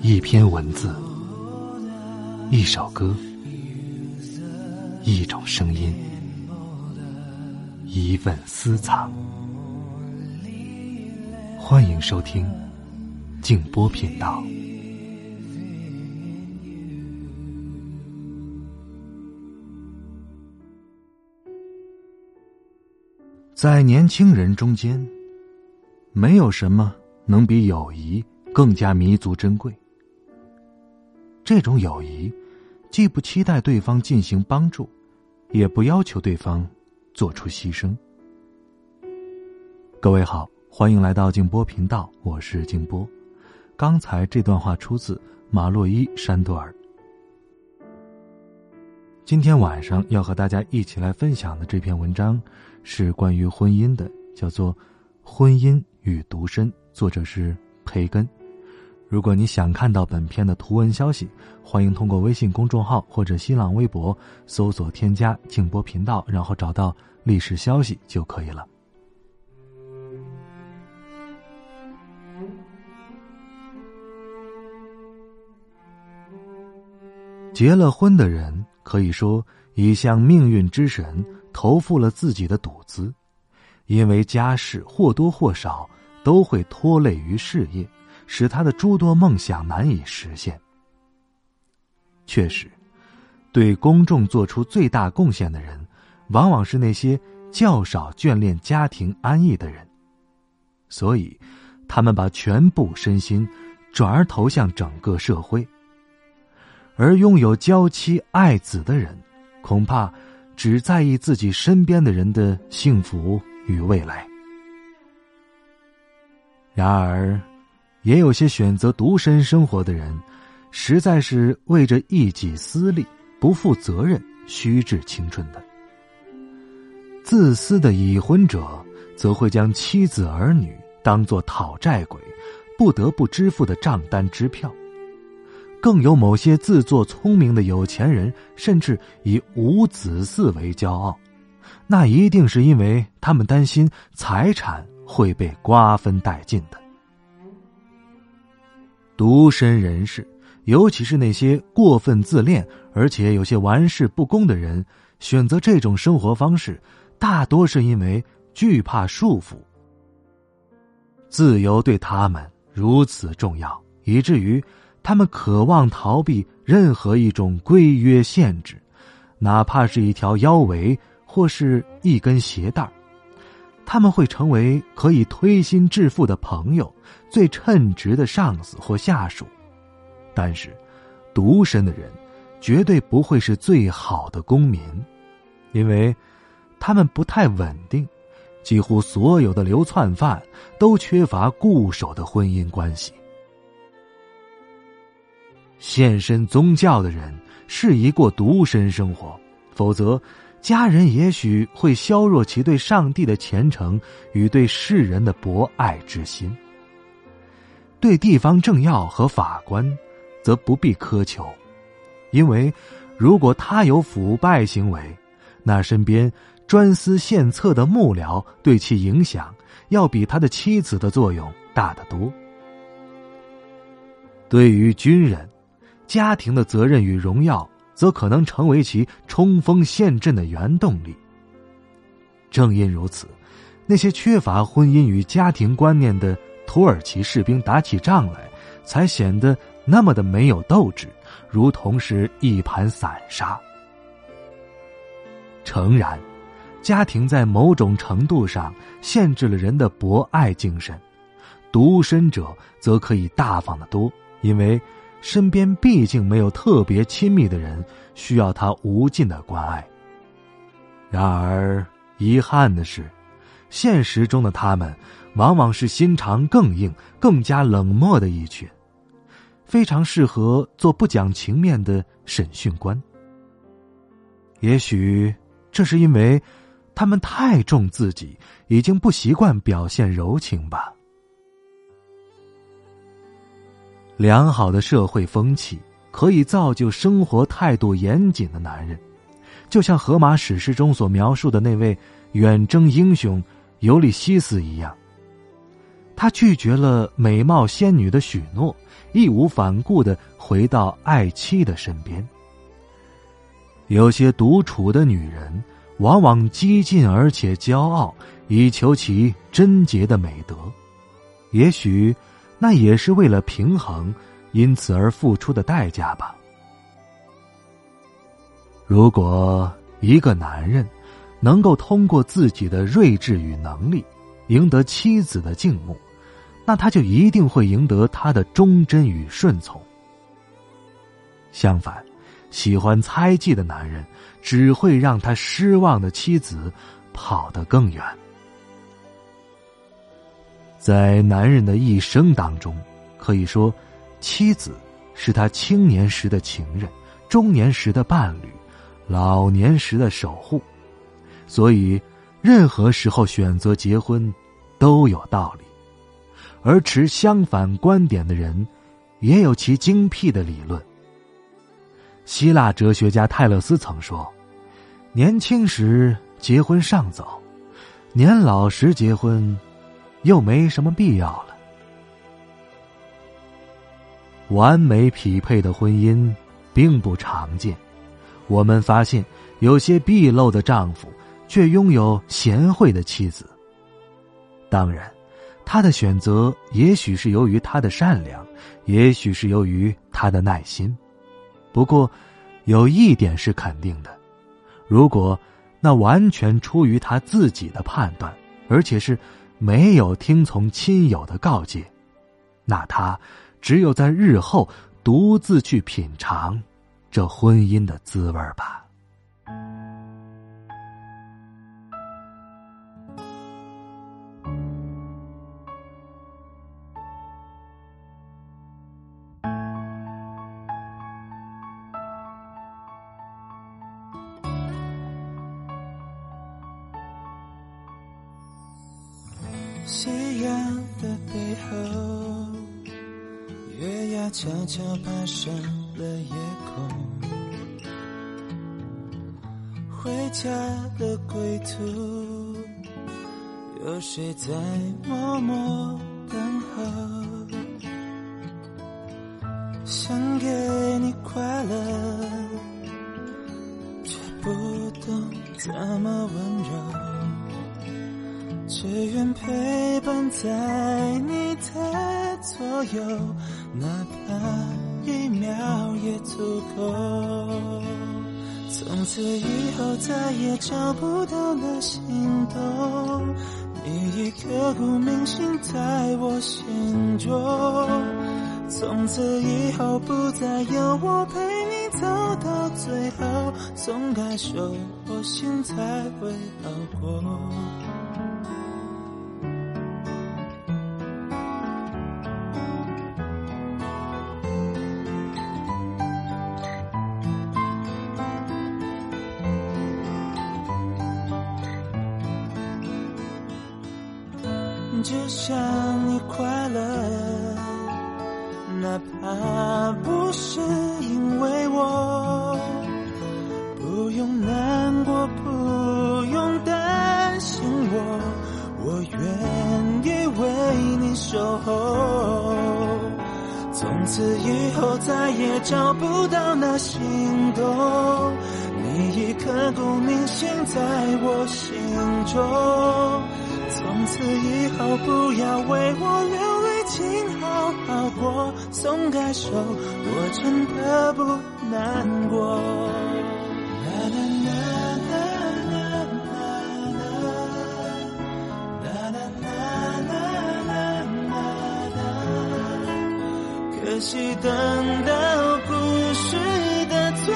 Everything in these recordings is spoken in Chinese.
一篇文字，一首歌，一种声音，一份私藏。欢迎收听静波频道。在年轻人中间，没有什么能比友谊更加弥足珍贵。这种友谊，既不期待对方进行帮助，也不要求对方做出牺牲。各位好，欢迎来到静波频道，我是静波。刚才这段话出自马洛伊·山多尔。今天晚上要和大家一起来分享的这篇文章，是关于婚姻的，叫做《婚姻与独身》，作者是培根。如果你想看到本片的图文消息，欢迎通过微信公众号或者新浪微博搜索添加静波频道，然后找到历史消息就可以了。结了婚的人可以说已向命运之神投付了自己的赌资，因为家事或多或少都会拖累于事业。使他的诸多梦想难以实现。确实，对公众做出最大贡献的人，往往是那些较少眷恋家庭安逸的人。所以，他们把全部身心转而投向整个社会。而拥有娇妻爱子的人，恐怕只在意自己身边的人的幸福与未来。然而。也有些选择独身生活的人，实在是为着一己私利、不负责任、虚掷青春的。自私的已婚者，则会将妻子儿女当作讨债鬼，不得不支付的账单支票。更有某些自作聪明的有钱人，甚至以无子嗣为骄傲，那一定是因为他们担心财产会被瓜分殆尽的。独身人士，尤其是那些过分自恋而且有些玩世不恭的人，选择这种生活方式，大多是因为惧怕束缚。自由对他们如此重要，以至于他们渴望逃避任何一种规约限制，哪怕是一条腰围或是一根鞋带他们会成为可以推心置腹的朋友。最称职的上司或下属，但是，独身的人绝对不会是最好的公民，因为，他们不太稳定。几乎所有的流窜犯都缺乏固守的婚姻关系。献身宗教的人适宜过独身生活，否则，家人也许会削弱其对上帝的虔诚与对世人的博爱之心。对地方政要和法官，则不必苛求，因为如果他有腐败行为，那身边专司献策的幕僚对其影响，要比他的妻子的作用大得多。对于军人，家庭的责任与荣耀，则可能成为其冲锋陷阵的原动力。正因如此，那些缺乏婚姻与家庭观念的。土耳其士兵打起仗来，才显得那么的没有斗志，如同是一盘散沙。诚然，家庭在某种程度上限制了人的博爱精神，独身者则可以大方的多，因为身边毕竟没有特别亲密的人需要他无尽的关爱。然而，遗憾的是，现实中的他们。往往是心肠更硬、更加冷漠的一群，非常适合做不讲情面的审讯官。也许这是因为他们太重自己，已经不习惯表现柔情吧。良好的社会风气可以造就生活态度严谨的男人，就像荷马史诗中所描述的那位远征英雄尤利西斯一样。他拒绝了美貌仙女的许诺，义无反顾的回到爱妻的身边。有些独处的女人，往往激进而且骄傲，以求其贞洁的美德。也许，那也是为了平衡，因此而付出的代价吧。如果一个男人能够通过自己的睿智与能力赢得妻子的敬慕，那他就一定会赢得她的忠贞与顺从。相反，喜欢猜忌的男人只会让他失望的妻子跑得更远。在男人的一生当中，可以说，妻子是他青年时的情人，中年时的伴侣，老年时的守护。所以，任何时候选择结婚，都有道理。而持相反观点的人，也有其精辟的理论。希腊哲学家泰勒斯曾说：“年轻时结婚尚早，年老时结婚。”又没什么必要了。完美匹配的婚姻并不常见，我们发现有些鄙陋的丈夫却拥有贤惠的妻子。当然，他的选择也许是由于他的善良，也许是由于他的耐心。不过，有一点是肯定的：如果那完全出于他自己的判断，而且是。没有听从亲友的告诫，那他只有在日后独自去品尝这婚姻的滋味吧。阳的背后，月牙悄悄爬上了夜空。回家的归途，有谁在默默等候？想给你快乐，却不懂怎么温柔。只愿陪伴在你的左右，哪怕一秒也足够。从此以后再也找不到那心动，你已刻骨铭心在我心中。从此以后不再有我陪你走到最后，总该说我心才会好过。只想你快乐，哪怕不是因为我，不用难过，不用担心我，我愿意为你守候。从此以后再也找不到那心动，你已刻骨铭心在我心中。从此以后，不要为我流泪，请好好过。松开手，我真的不难过。啦啦啦啦啦啦啦，啦啦啦啦啦啦啦可惜等到故事的最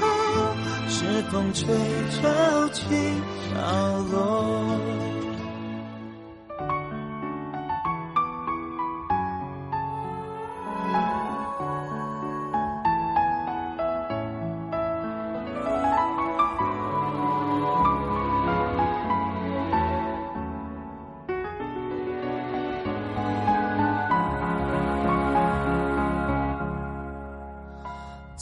后，是风吹潮起潮落。